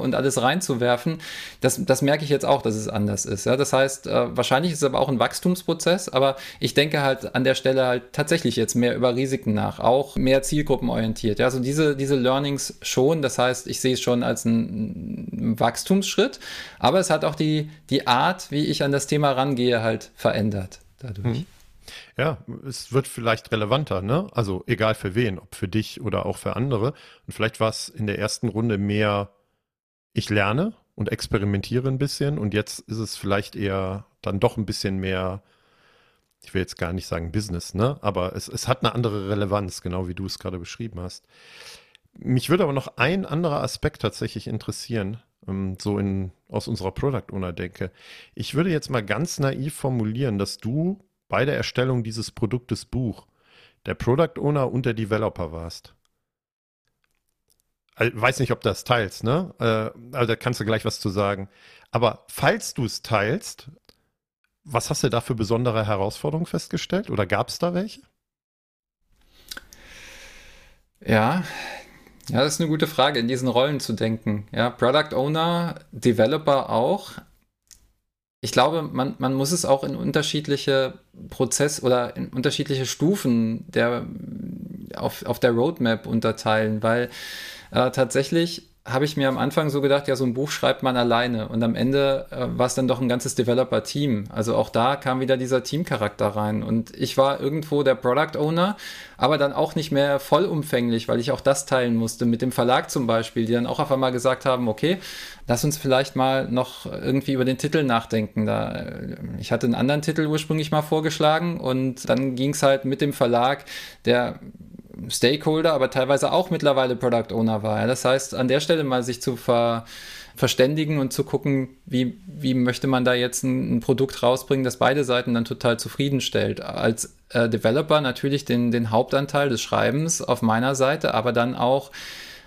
und alles reinzuwerfen, das, das merke ich jetzt auch, dass es anders ist. Ja? Das heißt, äh, wahrscheinlich ist es aber auch ein Wachstumsprozess, aber ich denke halt an der Stelle halt tatsächlich jetzt mehr über Risiken nach, auch mehr zielgruppenorientiert. Ja, also diese, diese Learnings schon, das heißt, ich sehe es schon als einen Wachstumsschritt, aber es hat auch die, die Art, wie ich an das Thema rangehe, halt verändert dadurch. Hm. Ja, es wird vielleicht relevanter, ne? Also egal für wen, ob für dich oder auch für andere. Und vielleicht war es in der ersten Runde mehr, ich lerne und experimentiere ein bisschen. Und jetzt ist es vielleicht eher dann doch ein bisschen mehr, ich will jetzt gar nicht sagen Business, ne? Aber es, es hat eine andere Relevanz, genau wie du es gerade beschrieben hast. Mich würde aber noch ein anderer Aspekt tatsächlich interessieren so in, aus unserer Product Owner denke. Ich würde jetzt mal ganz naiv formulieren, dass du bei der Erstellung dieses Produktes Buch der Product Owner und der Developer warst. Weiß nicht, ob du das teilst, ne? Also da kannst du gleich was zu sagen. Aber falls du es teilst, was hast du da für besondere Herausforderungen festgestellt? Oder gab es da welche? Ja, ja, das ist eine gute Frage, in diesen Rollen zu denken. Ja, Product Owner, Developer auch. Ich glaube, man, man muss es auch in unterschiedliche Prozess- oder in unterschiedliche Stufen der, auf, auf der Roadmap unterteilen, weil äh, tatsächlich habe ich mir am Anfang so gedacht, ja, so ein Buch schreibt man alleine und am Ende äh, war es dann doch ein ganzes Developer-Team. Also auch da kam wieder dieser Teamcharakter rein und ich war irgendwo der Product Owner, aber dann auch nicht mehr vollumfänglich, weil ich auch das teilen musste mit dem Verlag zum Beispiel, die dann auch auf einmal gesagt haben, okay, lass uns vielleicht mal noch irgendwie über den Titel nachdenken. Da, äh, ich hatte einen anderen Titel ursprünglich mal vorgeschlagen und dann ging es halt mit dem Verlag, der Stakeholder, aber teilweise auch mittlerweile Product Owner war. Das heißt, an der Stelle mal sich zu ver verständigen und zu gucken, wie, wie möchte man da jetzt ein, ein, Produkt rausbringen, das beide Seiten dann total zufriedenstellt. Als äh, Developer natürlich den, den Hauptanteil des Schreibens auf meiner Seite, aber dann auch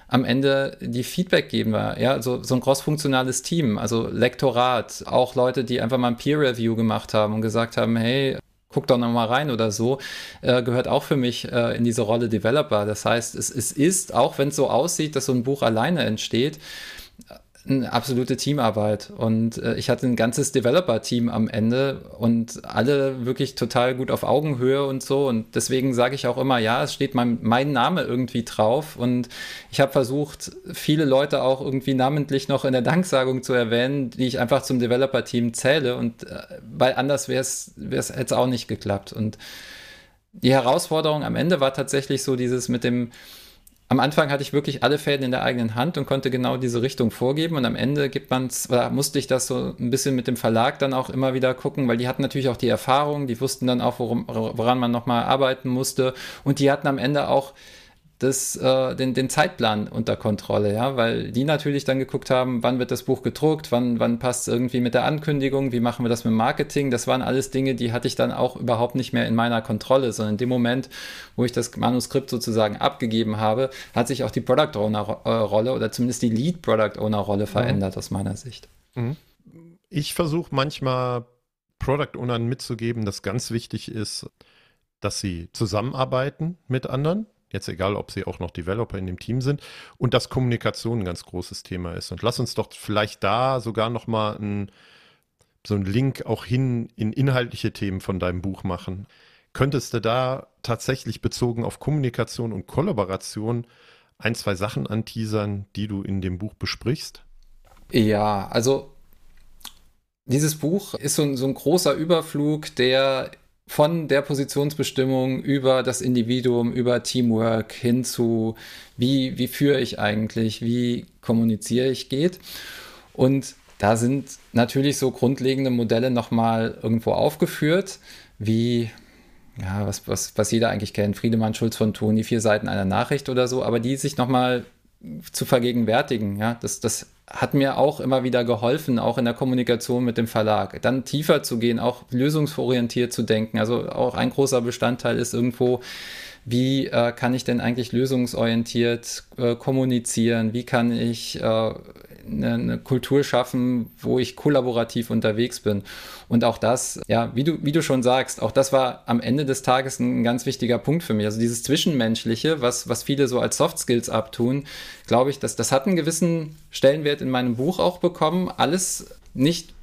am Ende die Feedback geben wir. Ja, so, so ein crossfunktionales Team, also Lektorat, auch Leute, die einfach mal ein Peer Review gemacht haben und gesagt haben, hey, guck doch noch mal rein oder so, äh, gehört auch für mich äh, in diese Rolle Developer. Das heißt, es, es ist, auch wenn es so aussieht, dass so ein Buch alleine entsteht, eine absolute Teamarbeit. Und äh, ich hatte ein ganzes Developer-Team am Ende und alle wirklich total gut auf Augenhöhe und so. Und deswegen sage ich auch immer, ja, es steht mein, mein Name irgendwie drauf. Und ich habe versucht, viele Leute auch irgendwie namentlich noch in der Danksagung zu erwähnen, die ich einfach zum Developer-Team zähle. Und äh, weil anders wäre es, es auch nicht geklappt. Und die Herausforderung am Ende war tatsächlich so dieses mit dem, am Anfang hatte ich wirklich alle Fäden in der eigenen Hand und konnte genau diese Richtung vorgeben. Und am Ende gibt man oder musste ich das so ein bisschen mit dem Verlag dann auch immer wieder gucken, weil die hatten natürlich auch die Erfahrung, die wussten dann auch, worum, woran man nochmal arbeiten musste. Und die hatten am Ende auch das, äh, den, den Zeitplan unter Kontrolle, ja, weil die natürlich dann geguckt haben, wann wird das Buch gedruckt, wann, wann passt es irgendwie mit der Ankündigung, wie machen wir das mit Marketing. Das waren alles Dinge, die hatte ich dann auch überhaupt nicht mehr in meiner Kontrolle, sondern in dem Moment, wo ich das Manuskript sozusagen abgegeben habe, hat sich auch die Product Owner äh, Rolle oder zumindest die Lead Product Owner Rolle mhm. verändert mhm. aus meiner Sicht. Mhm. Ich versuche manchmal Product Ownern mitzugeben, dass ganz wichtig ist, dass sie zusammenarbeiten mit anderen Jetzt egal, ob sie auch noch Developer in dem Team sind und dass Kommunikation ein ganz großes Thema ist. Und lass uns doch vielleicht da sogar noch mal ein, so einen Link auch hin in inhaltliche Themen von deinem Buch machen. Könntest du da tatsächlich bezogen auf Kommunikation und Kollaboration ein, zwei Sachen anteasern, die du in dem Buch besprichst? Ja, also dieses Buch ist so ein, so ein großer Überflug, der von der Positionsbestimmung über das Individuum, über Teamwork hin zu, wie, wie führe ich eigentlich, wie kommuniziere ich geht. Und da sind natürlich so grundlegende Modelle nochmal irgendwo aufgeführt, wie, ja, was, was, was jeder eigentlich kennt, Friedemann Schulz von Thun, die vier Seiten einer Nachricht oder so, aber die sich nochmal zu vergegenwärtigen, ja, das, das hat mir auch immer wieder geholfen, auch in der Kommunikation mit dem Verlag. Dann tiefer zu gehen, auch lösungsorientiert zu denken. Also auch ein großer Bestandteil ist irgendwo, wie äh, kann ich denn eigentlich lösungsorientiert äh, kommunizieren? Wie kann ich äh, eine, eine, Kultur schaffen, wo ich kollaborativ unterwegs bin. Und auch das, ja, wie du, wie du schon sagst, auch das war am Ende des Tages ein, ganz wichtiger Punkt für mich. Also dieses Zwischenmenschliche, was, was viele so als Soft Skills abtun, glaube ich, dass das hat einen gewissen Stellenwert in meinem Buch auch bekommen. Alles nicht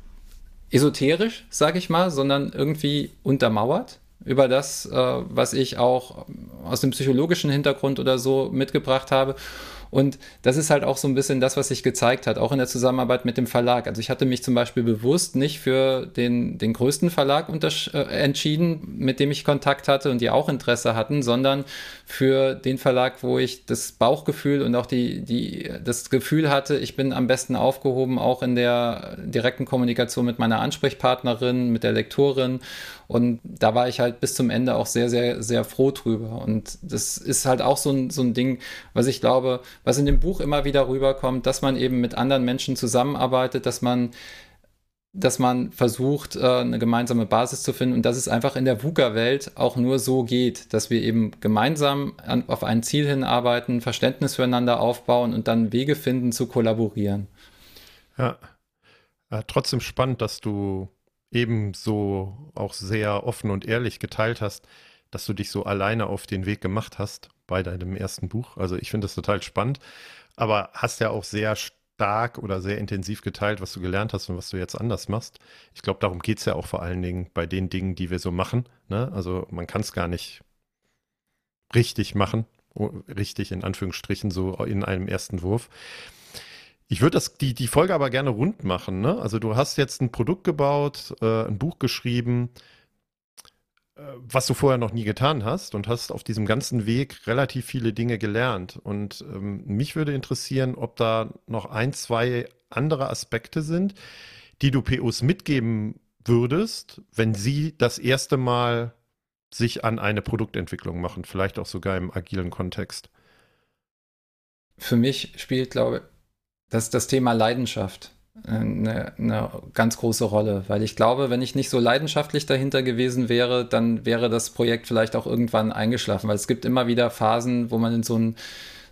esoterisch, sage ich mal, sondern irgendwie untermauert über das, äh, was ich auch aus dem psychologischen Hintergrund oder so mitgebracht habe. Und das ist halt auch so ein bisschen das, was sich gezeigt hat, auch in der Zusammenarbeit mit dem Verlag. Also ich hatte mich zum Beispiel bewusst nicht für den, den größten Verlag äh, entschieden, mit dem ich Kontakt hatte und die auch Interesse hatten, sondern für den Verlag, wo ich das Bauchgefühl und auch die, die, das Gefühl hatte, ich bin am besten aufgehoben, auch in der direkten Kommunikation mit meiner Ansprechpartnerin, mit der Lektorin. Und da war ich halt bis zum Ende auch sehr, sehr, sehr froh drüber. Und das ist halt auch so ein, so ein Ding, was ich glaube, was in dem Buch immer wieder rüberkommt, dass man eben mit anderen Menschen zusammenarbeitet, dass man dass man versucht, äh, eine gemeinsame Basis zu finden und dass es einfach in der VUCA-Welt auch nur so geht, dass wir eben gemeinsam an, auf ein Ziel hinarbeiten, Verständnis füreinander aufbauen und dann Wege finden zu kollaborieren. Ja. ja trotzdem spannend, dass du eben so auch sehr offen und ehrlich geteilt hast, dass du dich so alleine auf den Weg gemacht hast bei deinem ersten Buch. Also ich finde das total spannend, aber hast ja auch sehr stark oder sehr intensiv geteilt, was du gelernt hast und was du jetzt anders machst. Ich glaube, darum geht es ja auch vor allen Dingen bei den Dingen, die wir so machen. Ne? Also man kann es gar nicht richtig machen, richtig in Anführungsstrichen, so in einem ersten Wurf. Ich würde die, die Folge aber gerne rund machen. Ne? Also du hast jetzt ein Produkt gebaut, äh, ein Buch geschrieben, was du vorher noch nie getan hast und hast auf diesem ganzen Weg relativ viele Dinge gelernt. Und ähm, mich würde interessieren, ob da noch ein, zwei andere Aspekte sind, die du POs mitgeben würdest, wenn sie das erste Mal sich an eine Produktentwicklung machen, vielleicht auch sogar im agilen Kontext. Für mich spielt, glaube ich, das, Thema Leidenschaft eine, eine ganz große Rolle, weil ich glaube, wenn ich nicht so leidenschaftlich dahinter gewesen wäre, dann wäre das Projekt vielleicht auch irgendwann eingeschlafen, weil es gibt immer wieder Phasen, wo man in so ein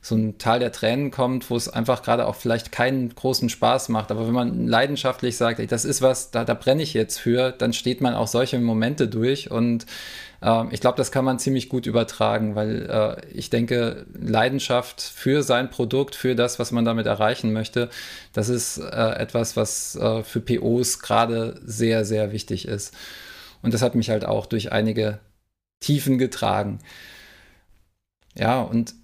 so ein Tal der Tränen kommt, wo es einfach gerade auch vielleicht keinen großen Spaß macht. Aber wenn man leidenschaftlich sagt, ey, das ist was, da, da brenne ich jetzt für, dann steht man auch solche Momente durch und äh, ich glaube, das kann man ziemlich gut übertragen, weil äh, ich denke, Leidenschaft für sein Produkt, für das, was man damit erreichen möchte, das ist äh, etwas, was äh, für POs gerade sehr, sehr wichtig ist. Und das hat mich halt auch durch einige Tiefen getragen. Ja, und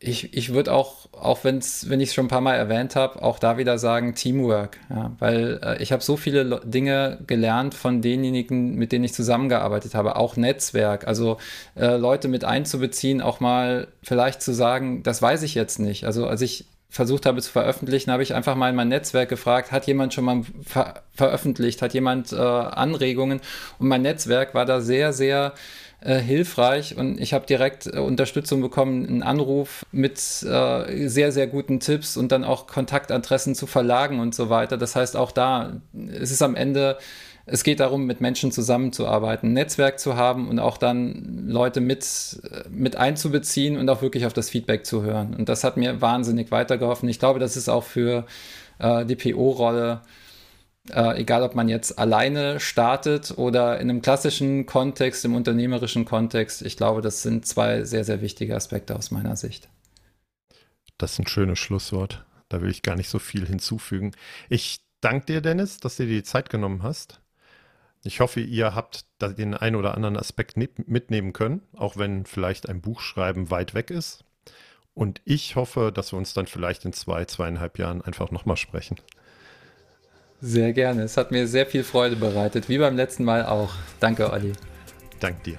ich, ich würde auch, auch wenn's, wenn ich es schon ein paar Mal erwähnt habe, auch da wieder sagen Teamwork. Ja, weil äh, ich habe so viele Dinge gelernt von denjenigen, mit denen ich zusammengearbeitet habe, auch Netzwerk. Also äh, Leute mit einzubeziehen, auch mal vielleicht zu sagen, das weiß ich jetzt nicht. Also als ich versucht habe zu veröffentlichen, habe ich einfach mal in mein Netzwerk gefragt, hat jemand schon mal ver veröffentlicht, hat jemand äh, Anregungen? Und mein Netzwerk war da sehr, sehr äh, hilfreich und ich habe direkt äh, Unterstützung bekommen, einen Anruf mit äh, sehr, sehr guten Tipps und dann auch Kontaktadressen zu Verlagen und so weiter. Das heißt, auch da es ist am Ende, es geht darum, mit Menschen zusammenzuarbeiten, ein Netzwerk zu haben und auch dann Leute mit, äh, mit einzubeziehen und auch wirklich auf das Feedback zu hören. Und das hat mir wahnsinnig weitergeholfen. Ich glaube, das ist auch für äh, die PO-Rolle äh, egal, ob man jetzt alleine startet oder in einem klassischen Kontext, im unternehmerischen Kontext. Ich glaube, das sind zwei sehr, sehr wichtige Aspekte aus meiner Sicht. Das ist ein schönes Schlusswort. Da will ich gar nicht so viel hinzufügen. Ich danke dir, Dennis, dass du dir die Zeit genommen hast. Ich hoffe, ihr habt den einen oder anderen Aspekt mitnehmen können, auch wenn vielleicht ein Buchschreiben weit weg ist. Und ich hoffe, dass wir uns dann vielleicht in zwei, zweieinhalb Jahren einfach nochmal sprechen. Sehr gerne. Es hat mir sehr viel Freude bereitet, wie beim letzten Mal auch. Danke, Olli. Dank dir.